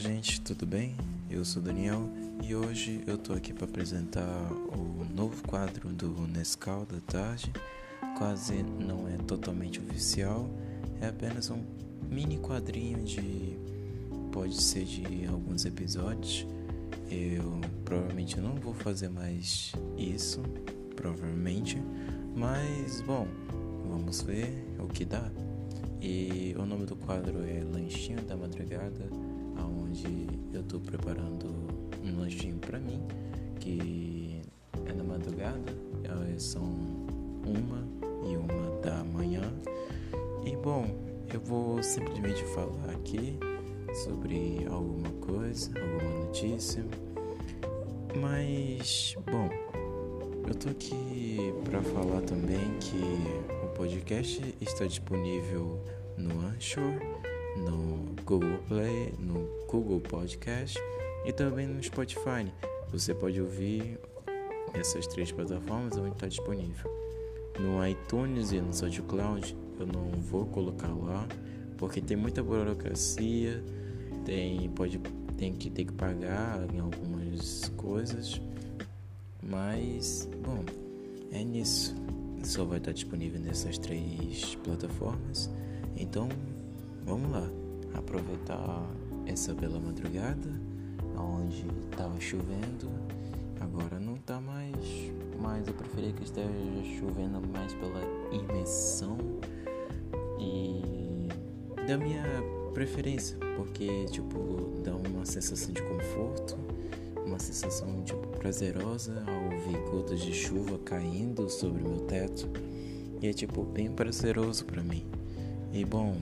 gente, tudo bem? Eu sou Daniel e hoje eu tô aqui para apresentar o novo quadro do Nescau da tarde. Quase não é totalmente oficial, é apenas um mini quadrinho de. pode ser de alguns episódios. Eu provavelmente não vou fazer mais isso, provavelmente, mas bom, vamos ver o que dá. E o nome do quadro é Lanchinho da Madrugada, onde eu estou preparando um lanchinho para mim, que é na madrugada, são uma e uma da manhã. E bom, eu vou simplesmente falar aqui sobre alguma coisa, alguma notícia. Mas, bom, eu tô aqui para falar também que o podcast está disponível no Anchor, no Google Play, no Google Podcast e também no Spotify. Você pode ouvir essas três plataformas onde está disponível. No iTunes e no SoundCloud eu não vou colocar lá porque tem muita burocracia, tem pode tem que ter que pagar em algumas coisas, mas bom é nisso. Só vai estar disponível nessas três plataformas. Então vamos lá, aproveitar essa bela madrugada, onde estava chovendo, agora não está mais, mas eu preferia que esteja chovendo mais pela imersão e da minha preferência, porque tipo dá uma sensação de conforto, uma sensação tipo prazerosa ao ouvir gotas de chuva caindo sobre o meu teto. E é tipo bem prazeroso para mim. E bom,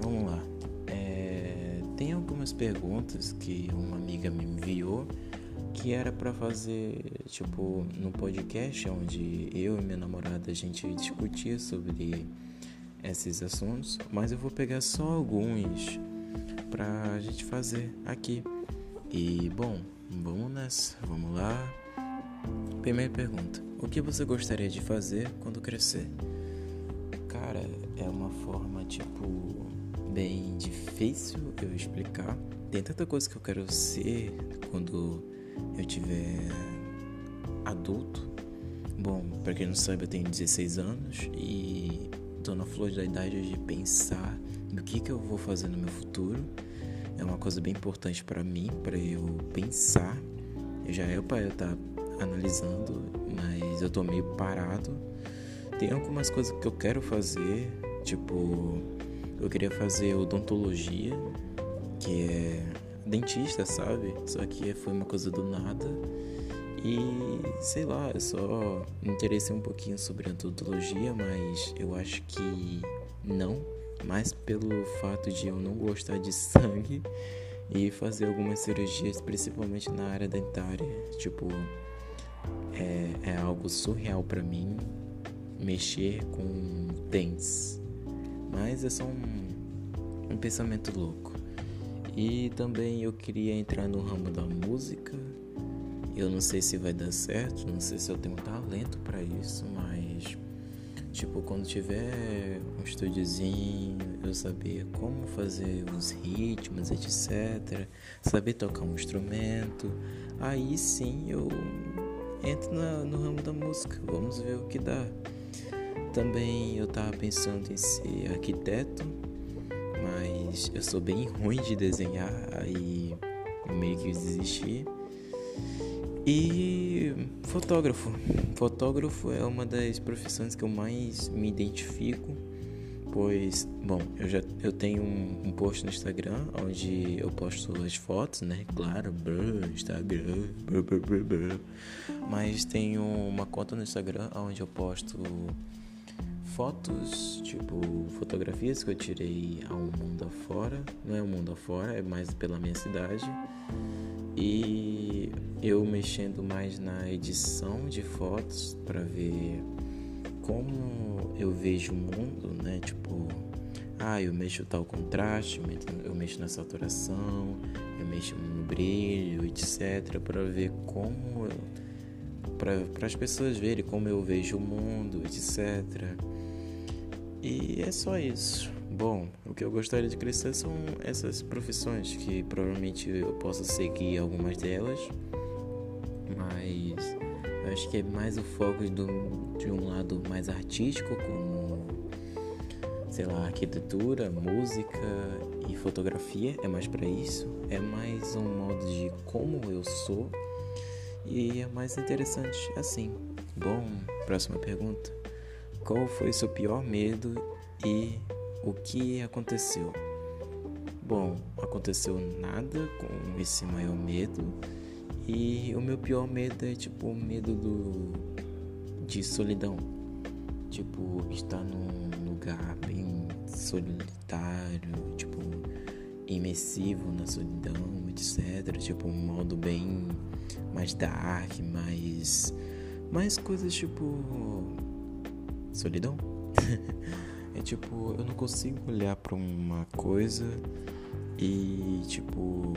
vamos lá. É, tem algumas perguntas que uma amiga me enviou que era para fazer tipo no podcast onde eu e minha namorada a gente discutia sobre esses assuntos, mas eu vou pegar só alguns pra gente fazer aqui. E bom, vamos nessa, vamos lá. Primeira pergunta: O que você gostaria de fazer quando crescer? Cara, é uma forma tipo bem difícil eu explicar. Tem tanta coisa que eu quero ser quando eu tiver adulto. Bom, para quem não sabe, eu tenho 16 anos e tô na flor da idade de pensar no que que eu vou fazer no meu futuro. É uma coisa bem importante para mim, para eu pensar. Eu já é para eu estar tá analisando, mas eu tô meio parado tem algumas coisas que eu quero fazer, tipo, eu queria fazer odontologia, que é dentista, sabe? Só que foi uma coisa do nada. E sei lá, eu só me interessei um pouquinho sobre odontologia, mas eu acho que não, mais pelo fato de eu não gostar de sangue e fazer algumas cirurgias, principalmente na área dentária. Tipo, é, é algo surreal para mim mexer com dentes. Mas é só um, um pensamento louco. E também eu queria entrar no ramo da música. Eu não sei se vai dar certo, não sei se eu tenho talento para isso, mas tipo, quando tiver um estúdiozinho, eu saber como fazer os ritmos, etc, saber tocar um instrumento, aí sim eu entro na, no ramo da música. Vamos ver o que dá. Também eu tava pensando em ser arquiteto, mas eu sou bem ruim de desenhar, aí meio que desisti. E fotógrafo. Fotógrafo é uma das profissões que eu mais me identifico, pois, bom, eu já eu tenho um, um post no Instagram onde eu posto as fotos, né? Claro, brr, Instagram, brr, brr, brr, mas tenho uma conta no Instagram onde eu posto fotos, tipo fotografias que eu tirei ao mundo afora, não é o mundo afora, é mais pela minha cidade. E eu mexendo mais na edição de fotos para ver como eu vejo o mundo, né? Tipo, ah, eu mexo tal contraste, eu mexo na saturação, eu mexo no brilho, etc, para ver como para as pessoas verem como eu vejo o mundo, etc. E é só isso. Bom, o que eu gostaria de crescer são essas profissões que provavelmente eu possa seguir algumas delas, mas eu acho que é mais o foco do, de um lado mais artístico, como sei lá, arquitetura, música e fotografia, é mais para isso, é mais um modo de como eu sou e é mais interessante assim. Bom, próxima pergunta. Qual foi seu pior medo e o que aconteceu? Bom, aconteceu nada com esse maior medo. E o meu pior medo é tipo o medo do de solidão. Tipo, estar num lugar bem solitário, tipo, imersivo na solidão, etc. Tipo, um modo bem mais dark, mais mais coisas tipo solidão. É tipo, eu não consigo olhar para uma coisa e tipo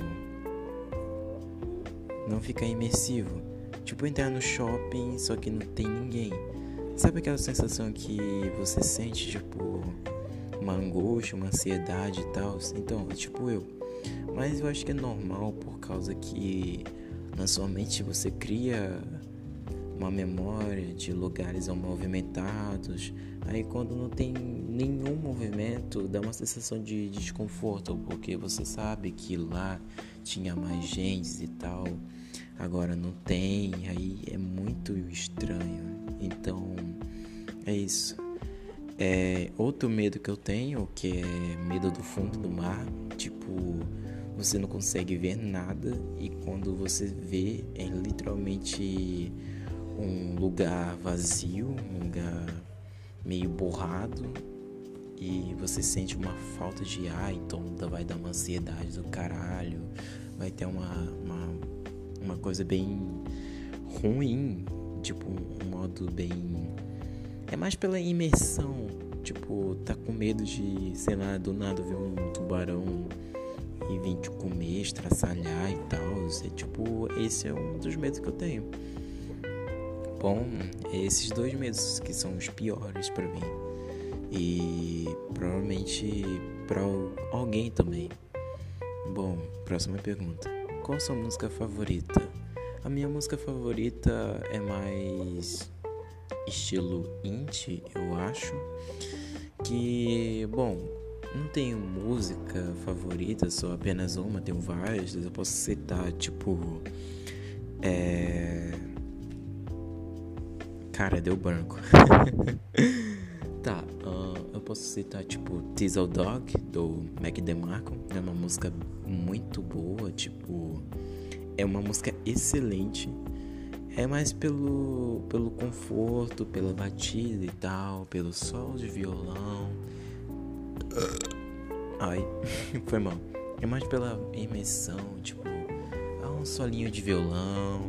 não ficar imersivo. Tipo entrar no shopping só que não tem ninguém. Sabe aquela sensação que você sente tipo uma angústia, uma ansiedade e tal? Então, é tipo eu. Mas eu acho que é normal por causa que na sua mente você cria uma memória de lugares movimentados. Aí quando não tem nenhum movimento, dá uma sensação de desconforto, porque você sabe que lá tinha mais gente e tal. Agora não tem, aí é muito estranho. Então, é isso. É, outro medo que eu tenho, que é medo do fundo do mar, tipo, você não consegue ver nada e quando você vê é literalmente um lugar vazio, um lugar meio borrado e você sente uma falta de ar, então vai dar uma ansiedade do caralho, vai ter uma, uma, uma coisa bem ruim, tipo um modo bem. É mais pela imersão, tipo, tá com medo de, sei lá, do nada ver um tubarão e vir te comer, estraçalhar e tal. É tipo, esse é um dos medos que eu tenho. Bom, esses dois meses que são os piores para mim. E provavelmente para alguém também. Bom, próxima pergunta. Qual sua música favorita? A minha música favorita é mais estilo indie, eu acho. Que, bom, não tenho música favorita, só apenas uma, tenho várias. Eu posso citar, tipo. É Cara, deu branco. tá, uh, eu posso citar tipo Diesel Dog do Mac DeMarco. É uma música muito boa, tipo, é uma música excelente. É mais pelo, pelo conforto, pela batida e tal, pelo sol de violão. Ai, foi mal. É mais pela imersão, tipo, há um solinho de violão,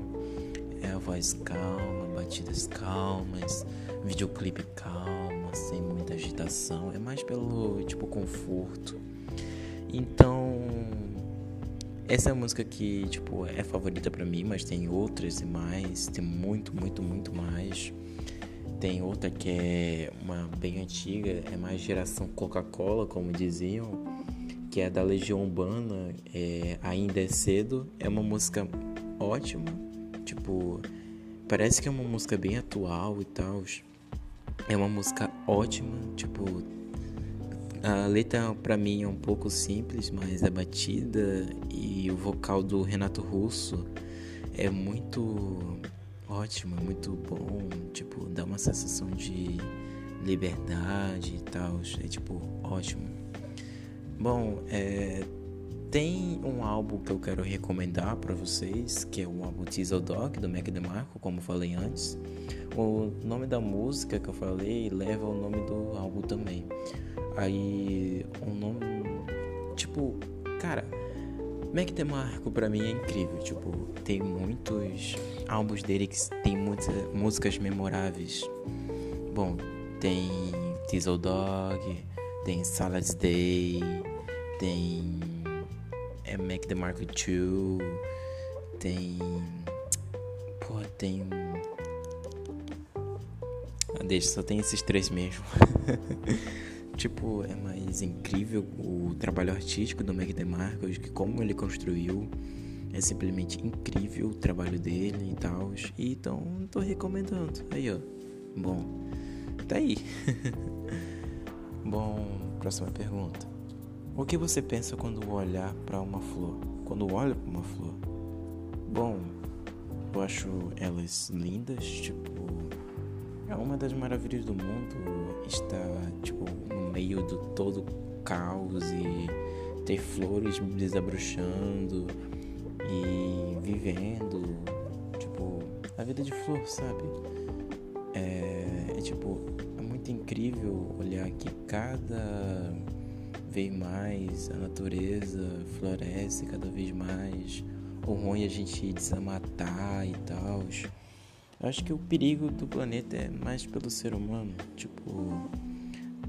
é a voz calma batidas calmas, videoclipe calma, sem muita agitação, é mais pelo tipo conforto. Então, essa é a música que tipo é favorita para mim, mas tem outras e mais, tem muito, muito, muito mais. Tem outra que é uma bem antiga, é mais geração Coca-Cola, como diziam, que é da Legião Urbana, é Ainda é Cedo. É uma música ótima, tipo, Parece que é uma música bem atual e tal. É uma música ótima, tipo. A letra pra mim é um pouco simples, mas a batida e o vocal do Renato Russo é muito ótimo, é muito bom. Tipo, dá uma sensação de liberdade e tal. É tipo, ótimo. Bom, é tem um álbum que eu quero recomendar para vocês, que é o álbum Diesel Dog do Mac DeMarco, como falei antes. O nome da música que eu falei leva o nome do álbum também. Aí, um nome tipo, cara, Mac DeMarco para mim é incrível, tipo, tem muitos álbuns dele que tem muitas músicas memoráveis. Bom, tem Diesel Dog, tem Salad Day, tem é Mac DeMarco 2, tem. Pô, tem. Ah, deixa, só tem esses três mesmo. tipo, é mais incrível o trabalho artístico do Mac DeMarco, que como ele construiu. É simplesmente incrível o trabalho dele e tal. Então, tô recomendando. Aí, ó. Bom, tá aí. Bom, próxima pergunta. O que você pensa quando olhar para uma flor? Quando olha para uma flor? Bom, eu acho elas lindas, tipo, é uma das maravilhas do mundo estar, tipo, no meio do todo caos e ter flores desabrochando e vivendo, tipo, a vida de flor, sabe? É, é tipo, é muito incrível olhar que cada vez mais a natureza floresce cada vez mais o ruim é a gente desamatar e tal. Acho que o perigo do planeta é mais pelo ser humano. Tipo,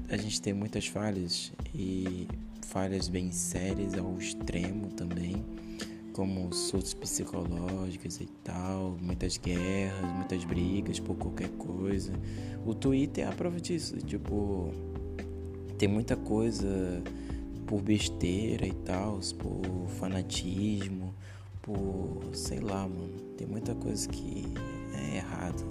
a gente tem muitas falhas e falhas bem sérias ao extremo também, como surtos psicológicos e tal, muitas guerras, muitas brigas por qualquer coisa. O Twitter é a prova disso. Tipo, tem muita coisa por besteira e tal, por fanatismo por, sei lá, mano, tem muita coisa que é errado.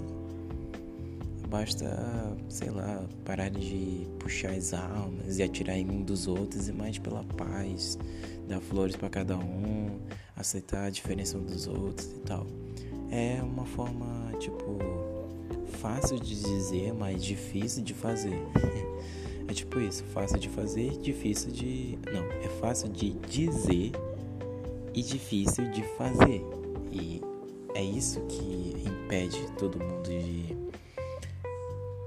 Basta, sei lá, parar de puxar as almas e atirar em um dos outros e mais pela paz, dar flores para cada um, aceitar a diferença um dos outros e tal. É uma forma, tipo, fácil de dizer, mas difícil de fazer. é tipo isso, fácil de fazer, difícil de. Não, é fácil de dizer e difícil de fazer. E é isso que impede todo mundo de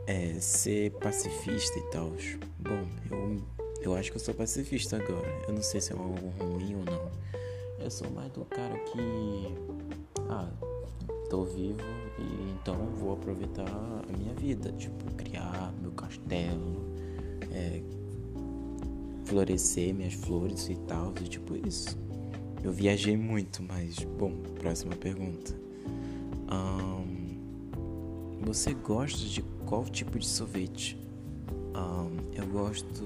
é, ser pacifista e tal. Bom, eu, eu acho que eu sou pacifista agora. Eu não sei se é algo ruim ou não. Eu sou mais do cara que. Ah, tô vivo e então vou aproveitar a minha vida. Tipo, criar meu castelo, é, florescer minhas flores e tal. E tipo isso. Eu viajei muito, mas bom, próxima pergunta. Um, você gosta de qual tipo de sorvete? Um, eu gosto.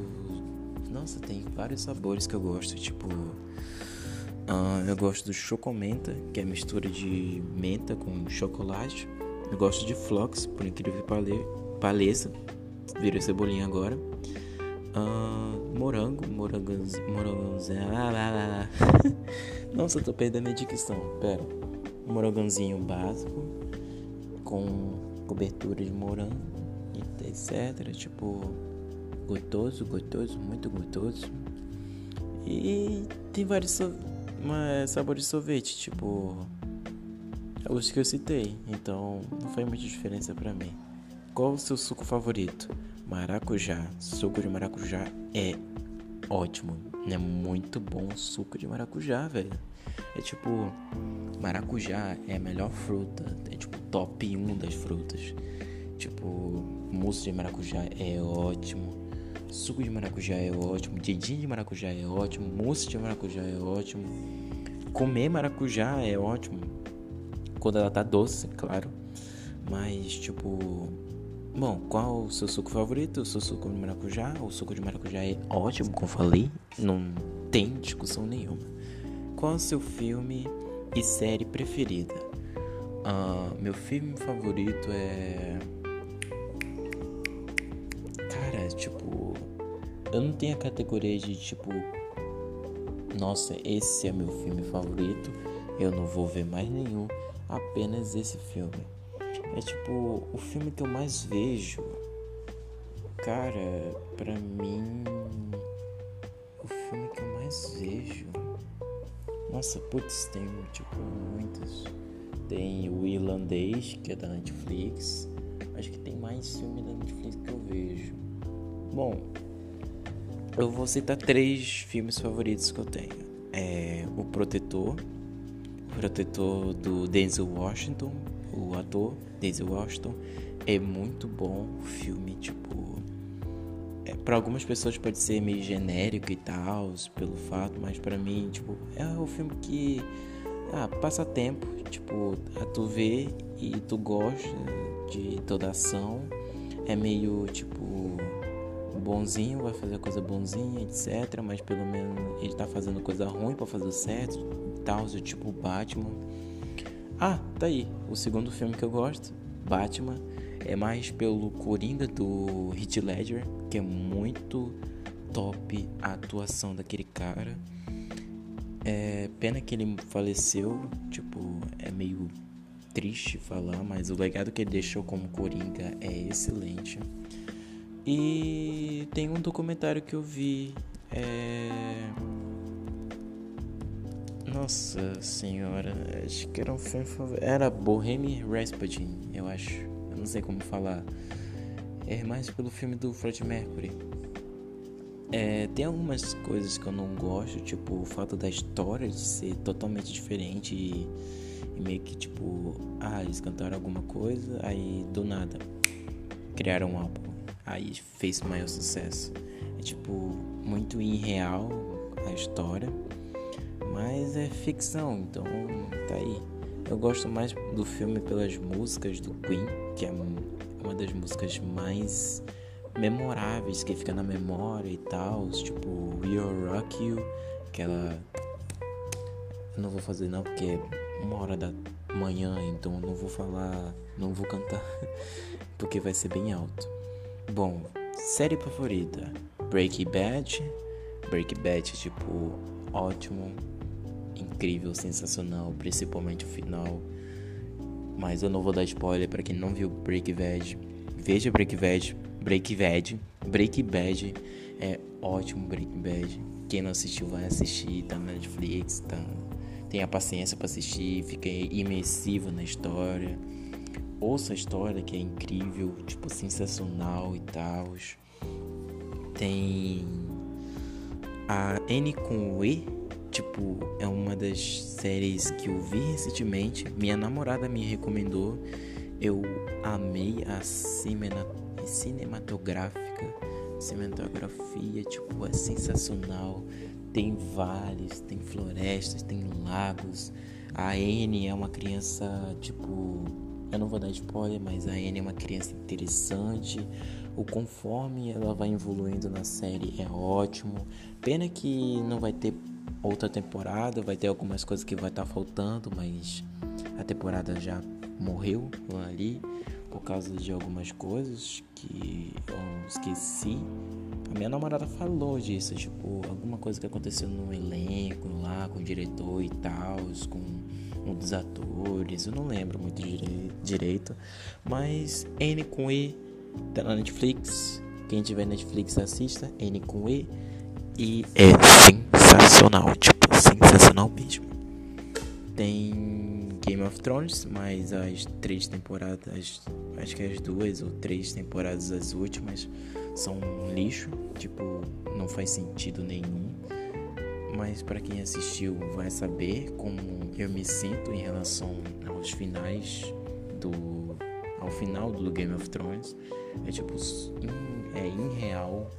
Nossa, tem vários sabores que eu gosto, tipo. Uh, eu gosto do chocomenta, que é mistura de menta com chocolate. Eu gosto de flocos, por incrível que pareça. Virou cebolinha agora. Uh, morango, morangãozinho, morangãozinho. Ah, lá. Nossa, tô perdendo a dicção. Pera. Morangãozinho básico com cobertura de morango, etc. Tipo, gostoso, gostoso, muito gostoso. E tem vários so sabores de sorvete, tipo os que eu citei. Então, não faz muita diferença para mim. Qual o seu suco favorito? Maracujá. Suco de maracujá é ótimo. É muito bom o suco de maracujá, velho. É tipo, maracujá é a melhor fruta. É tipo top 1 das frutas. Tipo, mousse de maracujá é ótimo. Suco de maracujá é ótimo. Dedinho de maracujá é ótimo. Mousse de maracujá é ótimo. Comer maracujá é ótimo. Quando ela tá doce, claro. Mas, tipo, Bom, qual o seu suco favorito? O seu suco de maracujá? O suco de maracujá é ótimo, como falei, não tem discussão nenhuma. Qual o seu filme e série preferida? Uh, meu filme favorito é. Cara, tipo. Eu não tenho a categoria de tipo. Nossa, esse é meu filme favorito. Eu não vou ver mais nenhum. Apenas esse filme. É tipo, o filme que eu mais vejo. Cara, pra mim. O filme que eu mais vejo. Nossa, putz, tem tipo muitos. Tem o Irlandês, que é da Netflix. Acho que tem mais filme da Netflix que eu vejo. Bom, eu vou citar três filmes favoritos que eu tenho. É O Protetor. O Protetor do Denzel Washington o ator Daisy Washington é muito bom o filme, tipo, é, para algumas pessoas pode ser meio genérico e tal, pelo fato, mas para mim, tipo, é o filme que ah, passa tempo, tipo, a tu vê e tu gosta de toda a ação. É meio tipo bonzinho, vai fazer coisa bonzinha, etc. Mas pelo menos ele tá fazendo coisa ruim para fazer o certo, tal, tipo Batman. Ah, tá aí, o segundo filme que eu gosto, Batman, é mais pelo Coringa do Heath Ledger, que é muito top a atuação daquele cara. É pena que ele faleceu, tipo, é meio triste falar, mas o legado que ele deixou como Coringa é excelente. E tem um documentário que eu vi. É... Nossa senhora, acho que era um filme. Era Bohemian Rhapsody, eu acho. Eu não sei como falar. É mais pelo filme do Fred Mercury. É, tem algumas coisas que eu não gosto, tipo o fato da história de ser totalmente diferente e e meio que tipo, ah, eles cantaram alguma coisa, aí do nada criaram um álbum. Aí fez maior sucesso. É tipo muito irreal a história, mas é ficção, então tá aí. Eu gosto mais do filme pelas músicas do Queen, que é uma das músicas mais memoráveis que fica na memória e tal, tipo We'll Rock You, aquela eu não vou fazer não porque é uma hora da manhã, então não vou falar, não vou cantar porque vai ser bem alto. Bom, série favorita: Breaking Bad. Breaking Bad, tipo, ótimo, incrível, sensacional, principalmente o final. Mas eu não vou dar spoiler para quem não viu Breaking Bad. Veja Breaking Bad, Breaking Bad, Breaking Bad é ótimo Breaking Bad. Quem não assistiu vai assistir, tá na Netflix, tá tenha paciência para assistir, fique imersivo na história. Ouça a história que é incrível, tipo, sensacional e tal. Tem a N com E, tipo, é uma das séries que eu vi recentemente. Minha namorada me recomendou. Eu amei a cinematográfica, cinematografia, tipo, é sensacional. Tem vales, tem florestas, tem lagos. A Anne é uma criança, tipo, eu não vou dar spoiler, mas a Anne é uma criança interessante. O conforme ela vai evoluindo na série é ótimo. Pena que não vai ter outra temporada, vai ter algumas coisas que vai estar tá faltando, mas a temporada já morreu ali por causa de algumas coisas que eu esqueci. A minha namorada falou disso, tipo, alguma coisa que aconteceu no elenco lá, com o diretor e tal, com um dos atores, eu não lembro muito direito, mas N com E tá na Netflix. Quem tiver Netflix assista, N com E. E é sensacional, tipo, sensacional mesmo. Tem Game of Thrones, mas as três temporadas, acho que as duas ou três temporadas, as últimas, são um lixo, tipo, não faz sentido nenhum. Mas para quem assistiu vai saber como eu me sinto em relação aos finais do ao final do Game of Thrones. É tipo é irreal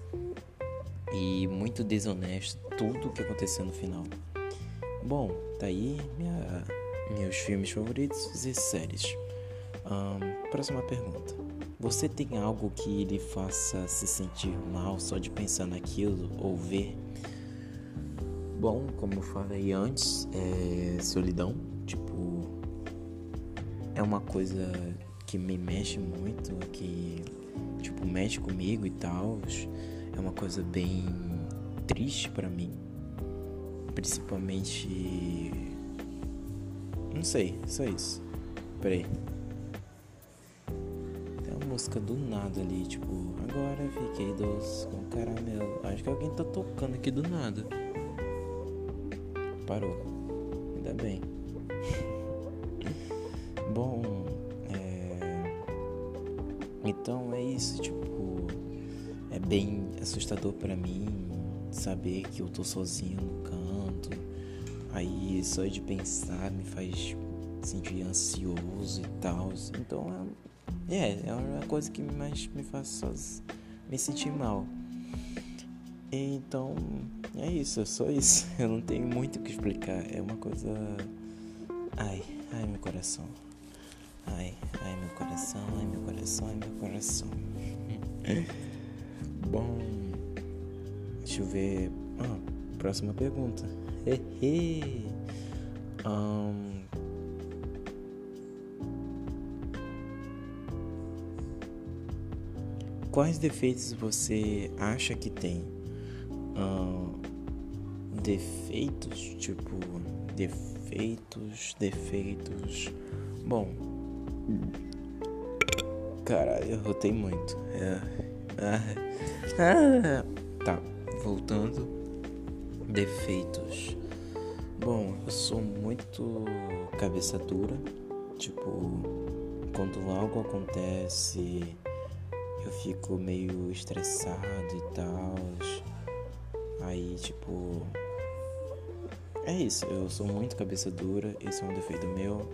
e muito desonesto tudo o que aconteceu no final. Bom, tá aí minha, meus filmes favoritos e séries. Um, próxima pergunta. Você tem algo que lhe faça se sentir mal só de pensar naquilo ou ver? Bom, como eu falei antes, é solidão. Tipo, é uma coisa que me mexe muito, que tipo mexe comigo e tal. É uma coisa bem triste para mim, principalmente. Não sei, só isso. Peraí música do nada ali, tipo, agora fiquei doce com caramelo. Acho que alguém tá tocando aqui do nada. Parou. Ainda bem. Bom, é... Então é isso, tipo, bem assustador para mim saber que eu tô sozinho no canto. Aí só de pensar me faz sentir ansioso e tal. Então é é, é uma coisa que mais me faz me sentir mal. Então, é isso, é só isso. Eu não tenho muito o que explicar. É uma coisa. Ai, ai, meu coração. Ai, ai, meu coração, ai, meu coração, ai, meu coração. Bom. deixa eu ver. Ah, próxima pergunta. um, quais defeitos você acha que tem? Defeitos, tipo, defeitos, defeitos. Bom, caralho, eu rotei muito. É. Ah, ah, tá, voltando. Defeitos. Bom, eu sou muito cabeça dura. Tipo, quando algo acontece eu fico meio estressado e tal. Aí, tipo. É isso, eu sou muito cabeça dura, esse é um defeito meu.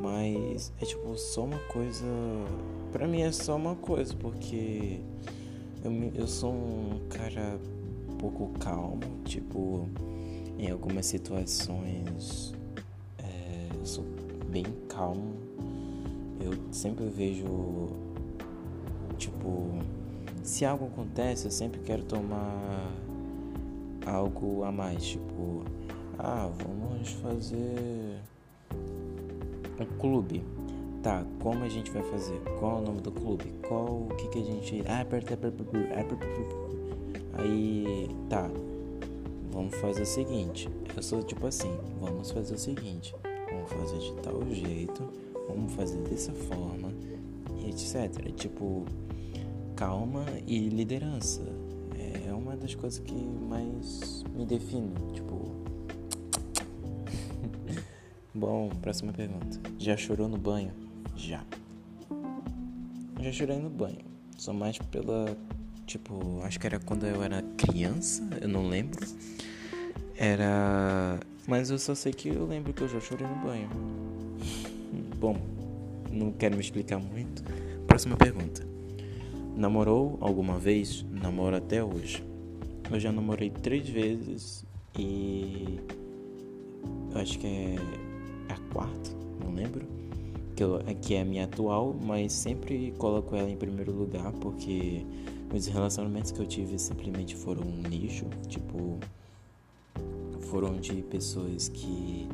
Mas é tipo só uma coisa. Pra mim é só uma coisa, porque eu, eu sou um cara pouco calmo, tipo, em algumas situações é, eu sou bem calmo. Eu sempre vejo Tipo, se algo acontece, eu sempre quero tomar algo a mais. Tipo, ah, vamos fazer um clube. Como a gente vai fazer? Qual é o nome do clube? Qual o que que a gente. Ah, aperta, aperta, aperta. Aí, tá. Vamos fazer o seguinte. Eu sou tipo assim, vamos fazer o seguinte. Vamos fazer de tal jeito, vamos fazer dessa forma, e etc. Tipo, calma e liderança. É uma das coisas que mais me define, tipo. Bom, próxima pergunta. Já chorou no banho? Já. Já chorei no banho. Só mais pela. Tipo, acho que era quando eu era criança, eu não lembro. Era. Mas eu só sei que eu lembro que eu já chorei no banho. Bom, não quero me explicar muito. Próxima pergunta. Namorou alguma vez? Namoro até hoje. Eu já namorei três vezes e eu acho que é a quarta, não lembro. Que, é a minha atual, mas sempre coloco ela em primeiro lugar porque os relacionamentos que eu tive simplesmente foram um lixo. Tipo, foram de pessoas que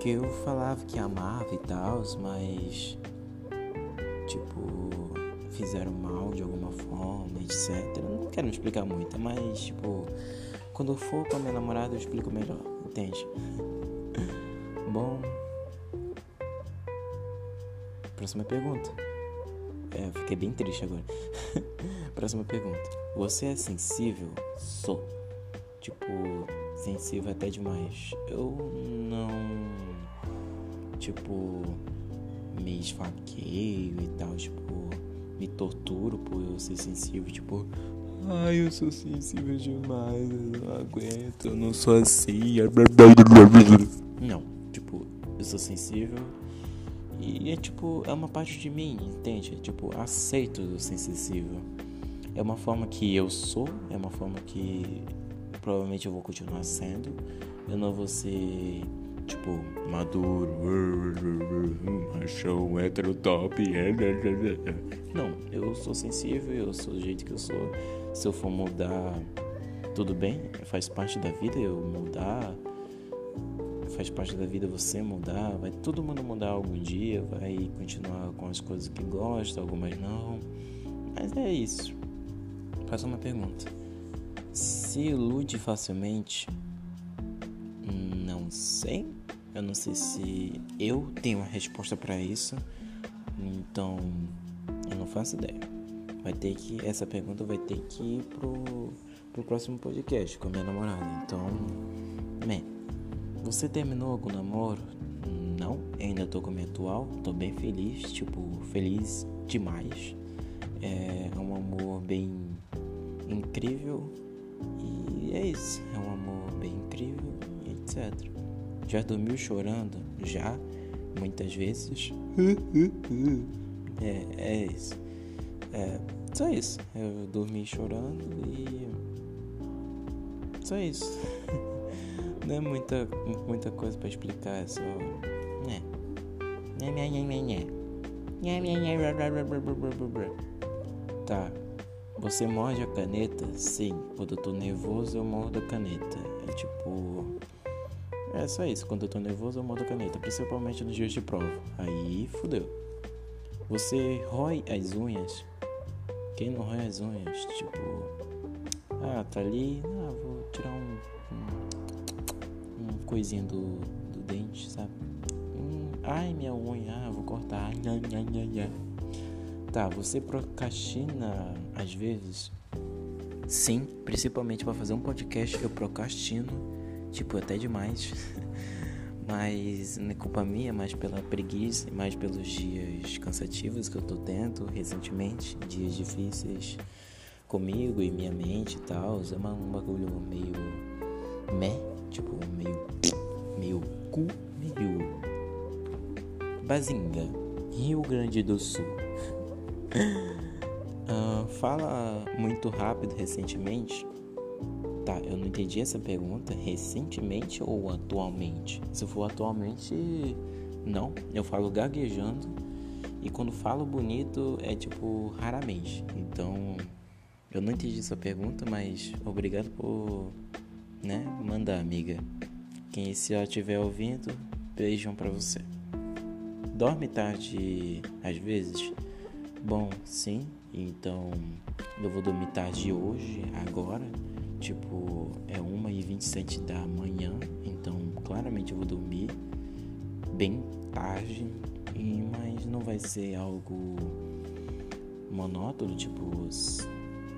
que eu falava que amava e tal, mas tipo fizeram mal de alguma forma, etc. Não quero explicar muito, mas tipo, quando eu for com a minha namorada eu explico melhor, entende? Bom. Próxima pergunta. É, fiquei bem triste agora. Próxima pergunta. Você é sensível? Sou. Tipo, sensível até demais. Eu não. Tipo, me esfaqueio e tal. Tipo, me torturo por eu ser sensível, tipo, ai, eu sou sensível demais, eu não aguento, eu não sou assim. Não, tipo, eu sou sensível e é tipo, é uma parte de mim, entende? É, tipo, aceito ser sensível. É uma forma que eu sou, é uma forma que provavelmente eu vou continuar sendo. Eu não vou ser tipo, maduro, machão, hétero top. Não, eu sou sensível, eu sou do jeito que eu sou. Se eu for mudar, tudo bem, faz parte da vida eu mudar. Faz parte da vida você mudar, vai todo mundo mudar algum dia, vai continuar com as coisas que gosta, algumas não. Mas é isso. Faça uma pergunta. Se ilude facilmente, não sei. Eu não sei se eu tenho uma resposta para isso. Então, eu não faço ideia. Vai ter que essa pergunta vai ter que ir pro pro próximo podcast com a minha namorada. Então, man, você terminou algum namoro? Não, ainda tô com minha atual, tô bem feliz, tipo, feliz demais. É um amor bem incrível e é isso, é um amor bem incrível, etc. Já dormiu chorando? Já, muitas vezes. é, é isso. É, só isso. Eu dormi chorando e. Só isso. Não é muita, muita coisa pra explicar, é só. Né. Tá. Você morde a caneta? Sim. Quando eu tô nervoso, eu mordo a caneta. É tipo. É só isso. Quando eu tô nervoso, eu mordo a caneta. Principalmente nos dias de prova. Aí fudeu. Você rói as unhas? Quem não rói as unhas? Tipo. Ah, tá ali. Ah, Coisinho do, do dente, sabe? Hum, ai, minha unha. Ah, vou cortar. Ai, ai, ai, ai. Tá, você procrastina às vezes? Sim, principalmente para fazer um podcast eu procrastino, tipo, até demais. Mas não é culpa minha, mais pela preguiça, mais pelos dias cansativos que eu tô tendo recentemente, dias difíceis comigo e minha mente e tal. É um bagulho meio meh, tipo, meio meio cu, meio bazinga, Rio Grande do Sul. Uh, fala muito rápido recentemente. Tá, eu não entendi essa pergunta. Recentemente ou atualmente? Se for atualmente, não. Eu falo gaguejando. E quando falo bonito é tipo raramente. Então, eu não entendi essa pergunta, mas obrigado por, né, amiga. Quem se ela estiver ouvindo, beijão para você. Dorme tarde às vezes? Bom, sim. Então eu vou dormir tarde hoje, agora. Tipo, é 1h27 da manhã. Então claramente eu vou dormir bem tarde. Mas não vai ser algo monótono, tipo,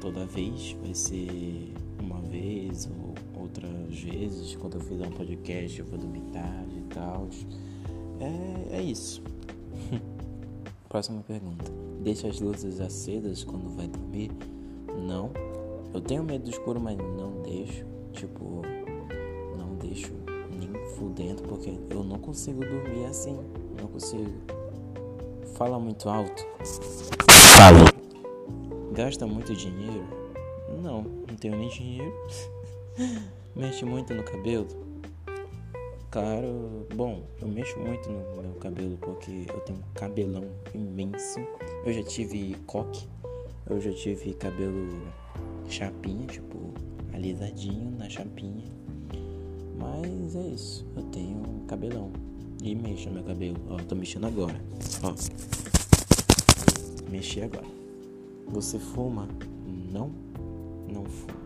toda vez. Vai ser uma vez ou outras vezes. Quando eu fizer um podcast eu vou dormir tarde e tal. É, é isso. Próxima pergunta. Deixa as luzes acesas quando vai dormir? Não. Eu tenho medo do escuro, mas não deixo. Tipo, não deixo nem fudendo, porque eu não consigo dormir assim. Não consigo. Fala muito alto. Fala. Gasta muito dinheiro? Não, não tenho nem dinheiro. Mexe muito no cabelo? Claro, bom, eu mexo muito no meu cabelo porque eu tenho um cabelão imenso. Eu já tive coque, eu já tive cabelo chapinha, tipo, alisadinho na chapinha. Mas é isso, eu tenho um cabelão e mexo no meu cabelo. Ó, tô mexendo agora. Ó. Mexi agora. Você fuma? Não, não fumo.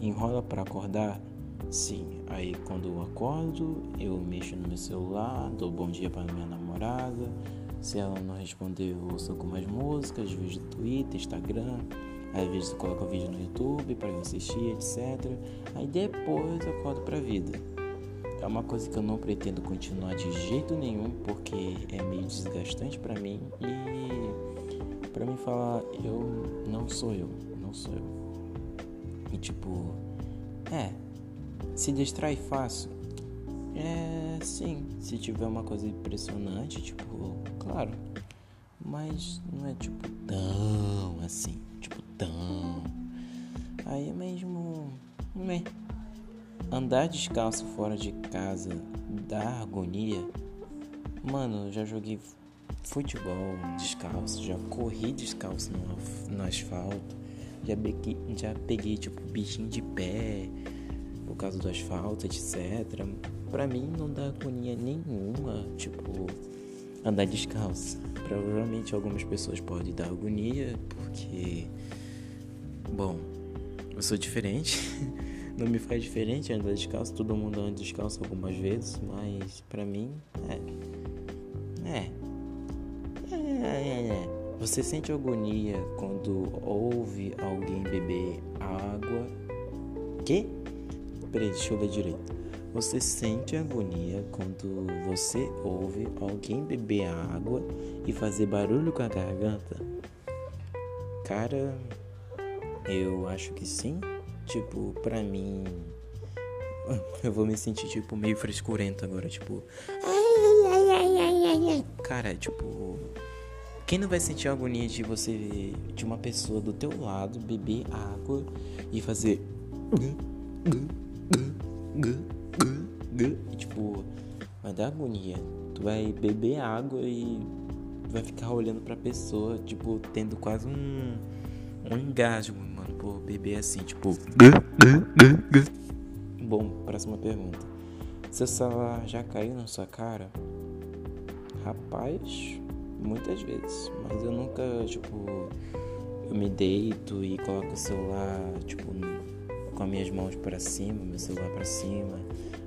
Enrola para acordar? Sim, aí quando eu acordo, eu mexo no meu celular, dou bom dia para minha namorada. Se ela não responder, eu ouço algumas músicas, vejo Twitter, Instagram. Às vezes eu coloco vídeo no YouTube para eu assistir, etc. Aí depois eu acordo pra vida. É uma coisa que eu não pretendo continuar de jeito nenhum, porque é meio desgastante para mim e para mim falar eu não sou eu, não sou eu. E tipo, é, se distrai fácil? É, sim, se tiver uma coisa impressionante, tipo, claro. Mas não é tipo tão assim, tipo tão. Aí é mesmo. Né? Andar descalço fora de casa dá agonia. Mano, já joguei futebol descalço, já corri descalço no, no asfalto, já peguei, já peguei tipo bichinho de pé por causa do asfalto, etc. Pra mim não dá agonia nenhuma, tipo, andar descalço. Provavelmente algumas pessoas podem dar agonia, porque. Bom, eu sou diferente. não me faz diferente andar descalço. Todo mundo anda descalço algumas vezes, mas pra mim é. É. É, é, é. Você sente agonia quando ouve alguém beber água? Que? Peraí, deixa eu ler direito. Você sente agonia quando você ouve alguém beber água e fazer barulho com a garganta? Cara, eu acho que sim. Tipo, pra mim. Eu vou me sentir, tipo, meio frescurento agora, tipo. Cara, tipo. Quem não vai sentir agonia de você, de uma pessoa do teu lado, beber água e fazer. E tipo, vai dar agonia. Tu vai beber água e vai ficar olhando pra pessoa, tipo, tendo quase um, um engasgo, mano, por beber assim, tipo. Bom, próxima pergunta. Seu celular já caiu na sua cara? Rapaz, muitas vezes, mas eu nunca, tipo, eu me deito e coloco o celular, tipo, com as minhas mãos para cima, meu celular para cima,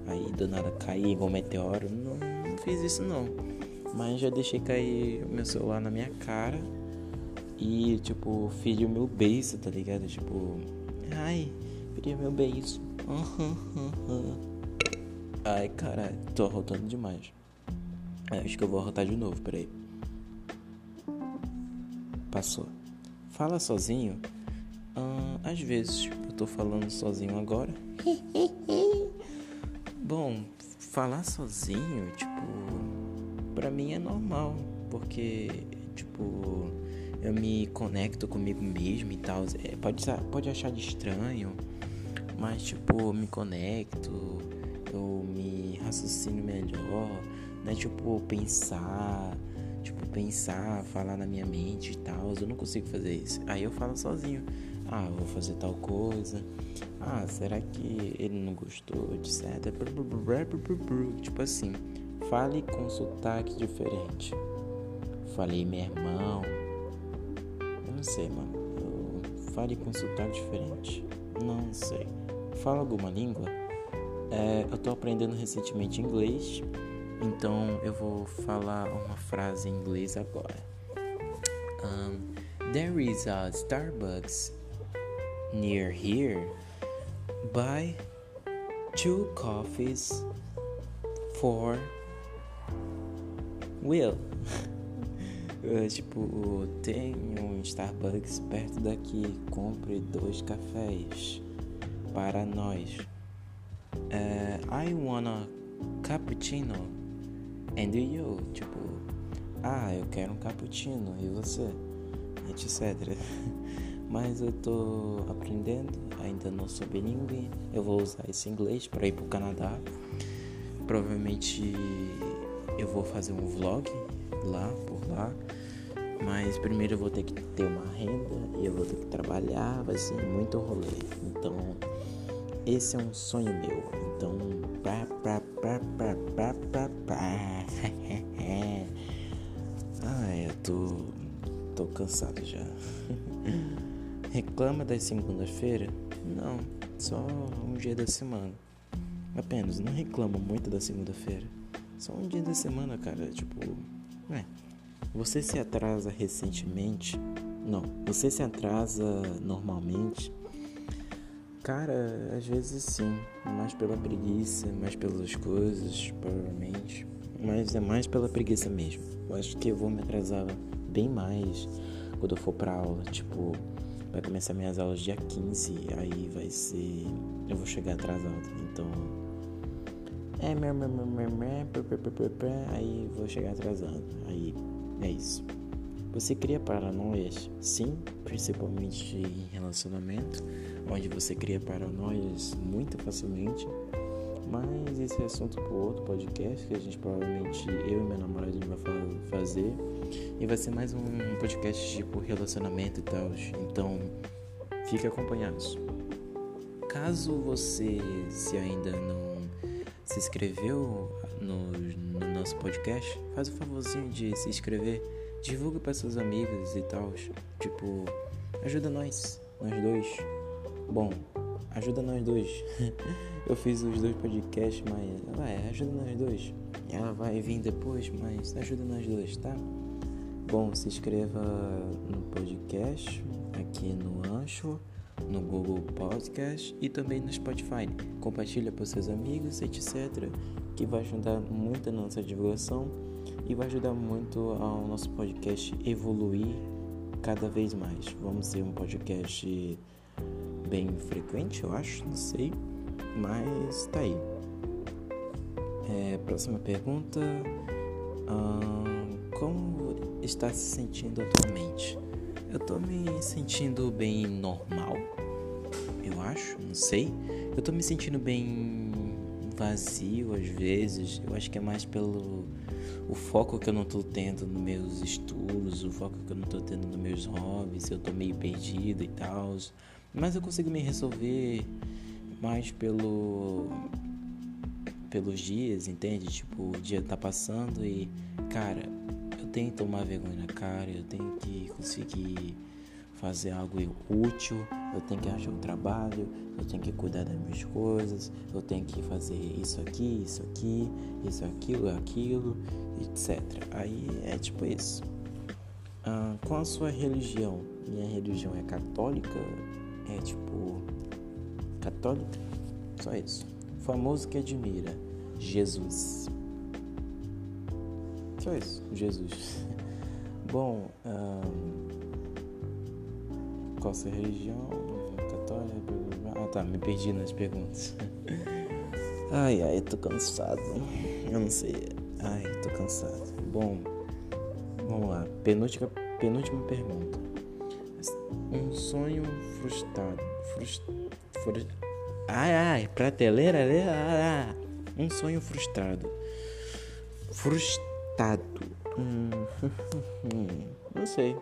aí do nada cair igual um meteoro. Não, não fiz isso não. Mas já deixei cair o meu celular na minha cara e, tipo, fiz o meu beijo, tá ligado? Tipo, ai, queria meu beijo. Ai, caralho, tô arrotando demais. Acho que eu vou arrotar de novo, peraí. Passou. Fala sozinho? Ah, às vezes eu tô falando sozinho agora. Bom, falar sozinho, tipo, pra mim é normal, porque, tipo, eu me conecto comigo mesmo e tal. É, pode, pode achar de estranho, mas, tipo, me conecto, eu me raciocino melhor, né? Tipo, pensar, tipo, pensar, falar na minha mente e tal. Eu não consigo fazer isso. Aí eu falo sozinho. Ah, vou fazer tal coisa. Ah, será que ele não gostou, etc. Tipo assim, fale com sotaque diferente. Falei meu irmão. Eu não sei, mano. Fale com sotaque diferente. Não sei. Fala alguma língua? É, eu tô aprendendo recentemente inglês. Então eu vou falar uma frase em inglês agora. Um, There is a Starbucks near here. Buy two coffees for Will. Eu, tipo, tem um Starbucks perto daqui. Compre dois cafés para nós. Uh, I wanna cappuccino. And you? Tipo, ah, eu quero um cappuccino. E você? Etc. Mas eu tô aprendendo, ainda não sou bilíngue. Eu vou usar esse inglês para ir pro Canadá. Provavelmente eu vou fazer um vlog lá, por lá. Mas primeiro eu vou ter que ter uma renda e eu vou ter que trabalhar, vai ser muito rolê. Então, esse é um sonho meu. Então, pá, pá, pá, pá, pá, pá, pá. Ai, eu tô, tô cansado já. Reclama das segundas-feiras? Não, só um dia da semana. Apenas, não reclamo muito da segunda-feira. Só um dia da semana, cara. Tipo, é. Você se atrasa recentemente? Não, você se atrasa normalmente? Cara, às vezes sim. Mais pela preguiça, mais pelas coisas, provavelmente. Mas é mais pela preguiça mesmo. Eu acho que eu vou me atrasar bem mais quando eu for pra aula. Tipo, vai começar minhas aulas dia 15, aí vai ser. Eu vou chegar atrasado. Então. É, aí vou chegar atrasado. Aí é isso. Você cria paranoias? Sim, principalmente em relacionamento, onde você cria paranoias muito facilmente. Mas esse é assunto para outro podcast que a gente provavelmente eu e minha namorada vai fazer. E vai ser mais um podcast tipo relacionamento e tal. Então, fique acompanhados. Caso você se ainda não se inscreveu no, no nosso podcast, faz o favorzinho de se inscrever divulga para seus amigos e tal. Tipo, ajuda nós, nós dois. Bom, ajuda nós dois. Eu fiz os dois podcasts, mas vai, ajuda nós dois. Ela vai vir depois, mas ajuda nós dois, tá? Bom, se inscreva no podcast, aqui no Ancho, no Google Podcast e também no Spotify. Compartilha para seus amigos, etc. Que vai ajudar muito a nossa divulgação e vai ajudar muito ao nosso podcast evoluir cada vez mais. Vamos ser um podcast bem frequente, eu acho, não sei, mas tá aí. É, próxima pergunta: Como está se sentindo atualmente? Eu tô me sentindo bem normal, eu acho, não sei. Eu tô me sentindo bem vazio às vezes. Eu acho que é mais pelo o foco que eu não tô tendo nos meus estudos, o foco que eu não tô tendo nos meus hobbies, eu tô meio perdido e tal. Mas eu consigo me resolver mais pelo pelos dias, entende? Tipo, o dia tá passando e, cara, eu tenho que tomar vergonha na cara, eu tenho que conseguir fazer algo útil, eu tenho que achar um trabalho, eu tenho que cuidar das minhas coisas, eu tenho que fazer isso aqui, isso aqui, isso aquilo, aquilo, etc. Aí é tipo isso. Ah, qual a sua religião? Minha religião é católica, é tipo católica, só isso. Famoso que admira, Jesus. Só isso, Jesus. Bom, qual a sua religião? Católica? Ah tá, me perdi nas perguntas. Ai ai, tô cansado. Eu não sei. Ai, tô cansado. Bom, vamos lá. Penúltima, penúltima pergunta. Um sonho frustrado. Frust, ai ai, prateleira, ah. Um sonho frustrado. Frustrado. Hum, não sei.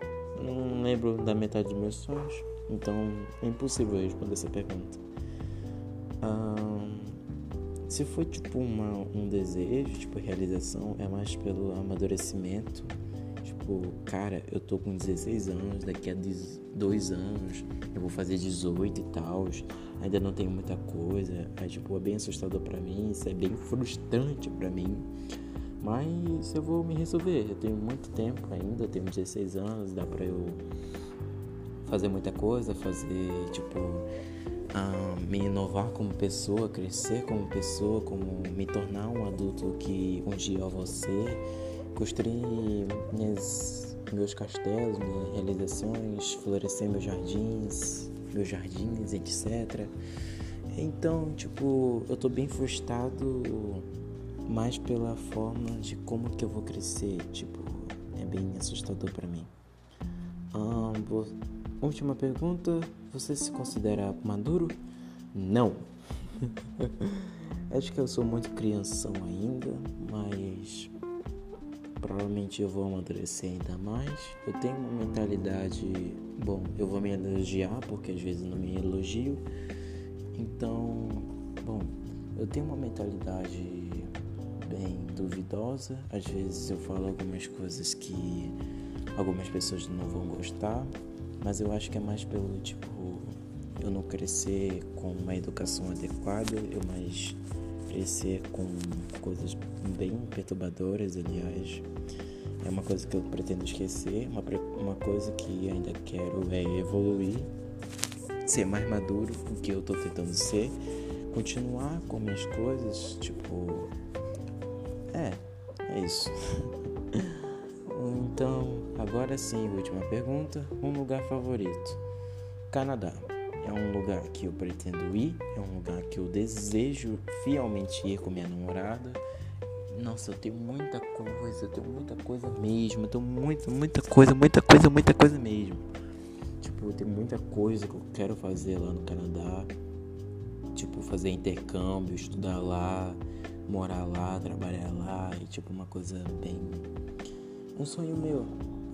Não lembro da metade dos meus sonhos, então é impossível responder essa pergunta. se for tipo uma, um desejo, tipo realização, é mais pelo amadurecimento. Tipo, cara, eu tô com 16 anos, daqui a 2 anos eu vou fazer 18 e tal, ainda não tenho muita coisa. É tipo, é bem assustador para mim, isso é bem frustrante para mim. Mas eu vou me resolver. Eu tenho muito tempo ainda, tenho 16 anos, dá pra eu fazer muita coisa, fazer tipo uh, me inovar como pessoa, crescer como pessoa, como me tornar um adulto que um dia eu vou ser, construir minhas, meus castelos, minhas realizações, florescer meus jardins, meus jardins, etc. Então, tipo, eu tô bem frustrado mais pela forma de como que eu vou crescer. Tipo, é bem assustador para mim. Ah. Última pergunta: você se considera maduro? Não. Acho que eu sou muito crianção ainda, mas provavelmente eu vou amadurecer ainda mais. Eu tenho uma mentalidade, bom, eu vou me elogiar porque às vezes não me elogio. Então, bom, eu tenho uma mentalidade bem duvidosa. Às vezes eu falo algumas coisas que algumas pessoas não vão gostar, mas eu acho que é mais pelo tipo eu não crescer com uma educação adequada, eu mais crescer com coisas bem perturbadoras, aliás. É uma coisa que eu pretendo esquecer, uma, uma coisa que ainda quero é evoluir, ser mais maduro, o que eu tô tentando ser, continuar com minhas coisas, tipo, é, é isso. então, agora sim, última pergunta. Um lugar favorito? Canadá. É um lugar que eu pretendo ir, é um lugar que eu desejo fielmente ir com minha namorada. Nossa, eu tenho muita coisa, eu tenho muita coisa mesmo, eu tenho muita, muita coisa, muita coisa, muita coisa mesmo. Tipo, tem muita coisa que eu quero fazer lá no Canadá. Tipo, fazer intercâmbio, estudar lá, morar lá, trabalhar lá e tipo uma coisa bem. Um sonho meu.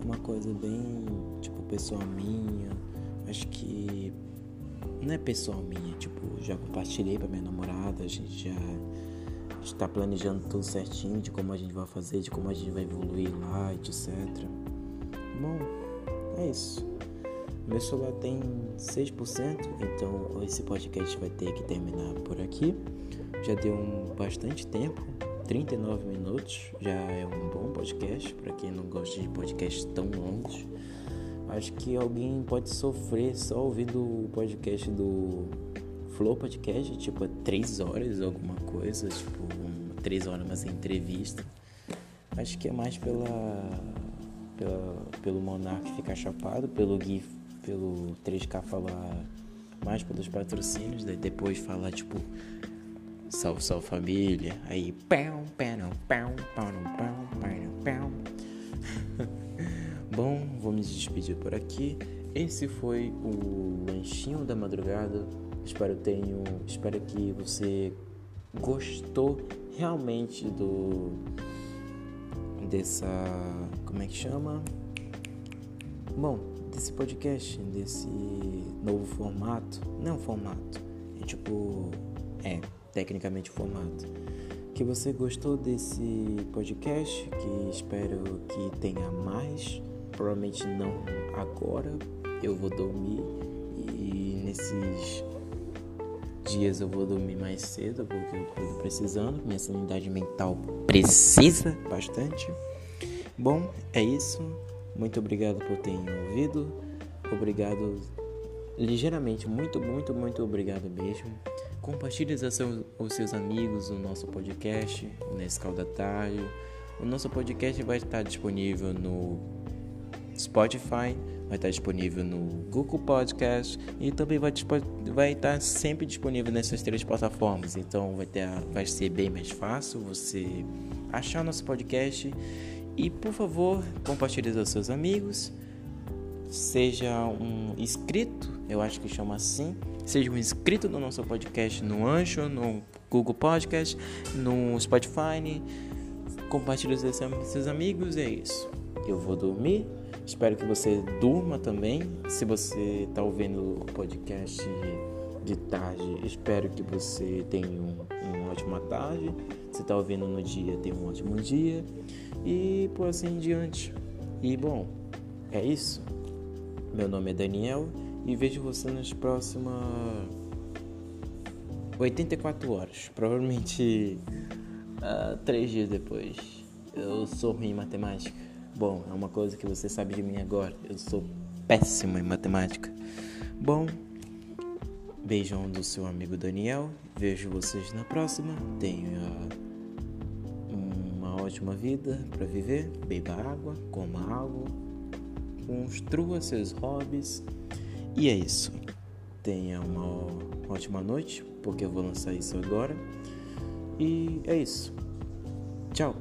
Uma coisa bem, tipo, pessoal minha. Acho que. Não é pessoal minha, tipo, já compartilhei pra minha namorada, a gente já está planejando tudo certinho de como a gente vai fazer, de como a gente vai evoluir lá, etc. Bom, é isso. Meu celular tem 6%, então esse podcast vai ter que terminar por aqui. Já deu um bastante tempo, 39 minutos, já é um bom podcast para quem não gosta de podcasts tão longos. Acho que alguém pode sofrer só ouvindo o podcast do Flow Podcast, tipo, 3 horas, alguma coisa, tipo, 3 horas, mas entrevista. Acho que é mais pela, pela pelo Monark ficar chapado, pelo Gui, pelo 3K falar mais pelos patrocínios, daí depois falar, tipo, Salve, salve família. Aí, pão, pão, pão, pão, pão, pão, pão. Bom, vou me despedir por aqui. Esse foi o lanchinho da madrugada. Espero tenho, espero que você gostou realmente do dessa como é que chama? Bom, desse podcast, desse novo formato, não formato, é tipo, é, tecnicamente formato. Que você gostou desse podcast, que espero que tenha mais, provavelmente não agora, eu vou dormir e nesses dias eu vou dormir mais cedo porque eu tô precisando, minha sanidade mental precisa bastante. Bom, é isso. Muito obrigado por terem ouvido. Obrigado ligeiramente, muito, muito, muito obrigado mesmo. Compartilhe com os seus amigos o nosso podcast, nesse da Tarde. O nosso podcast vai estar disponível no Spotify, vai estar disponível no Google Podcast e também vai, vai estar sempre disponível nessas três plataformas. Então vai, ter, vai ser bem mais fácil você achar nosso podcast. E por favor, compartilhe com seus amigos. Seja um inscrito, eu acho que chama assim. Seja um inscrito no nosso podcast no Ancho, no Google Podcast, no Spotify. Compartilhe com seus amigos. É isso. Eu vou dormir. Espero que você durma também. Se você está ouvindo o podcast de tarde, espero que você tenha um, uma ótima tarde. Se está ouvindo no dia, tenha um ótimo dia. E por assim em diante. E bom, é isso. Meu nome é Daniel e vejo você nas próximas 84 horas. Provavelmente uh, três dias depois. Eu sou ruim em matemática. Bom, é uma coisa que você sabe de mim agora. Eu sou péssimo em matemática. Bom, beijão do seu amigo Daniel. Vejo vocês na próxima. Tenha uma ótima vida para viver. Beba água, coma água, construa seus hobbies. E é isso. Tenha uma ótima noite, porque eu vou lançar isso agora. E é isso. Tchau.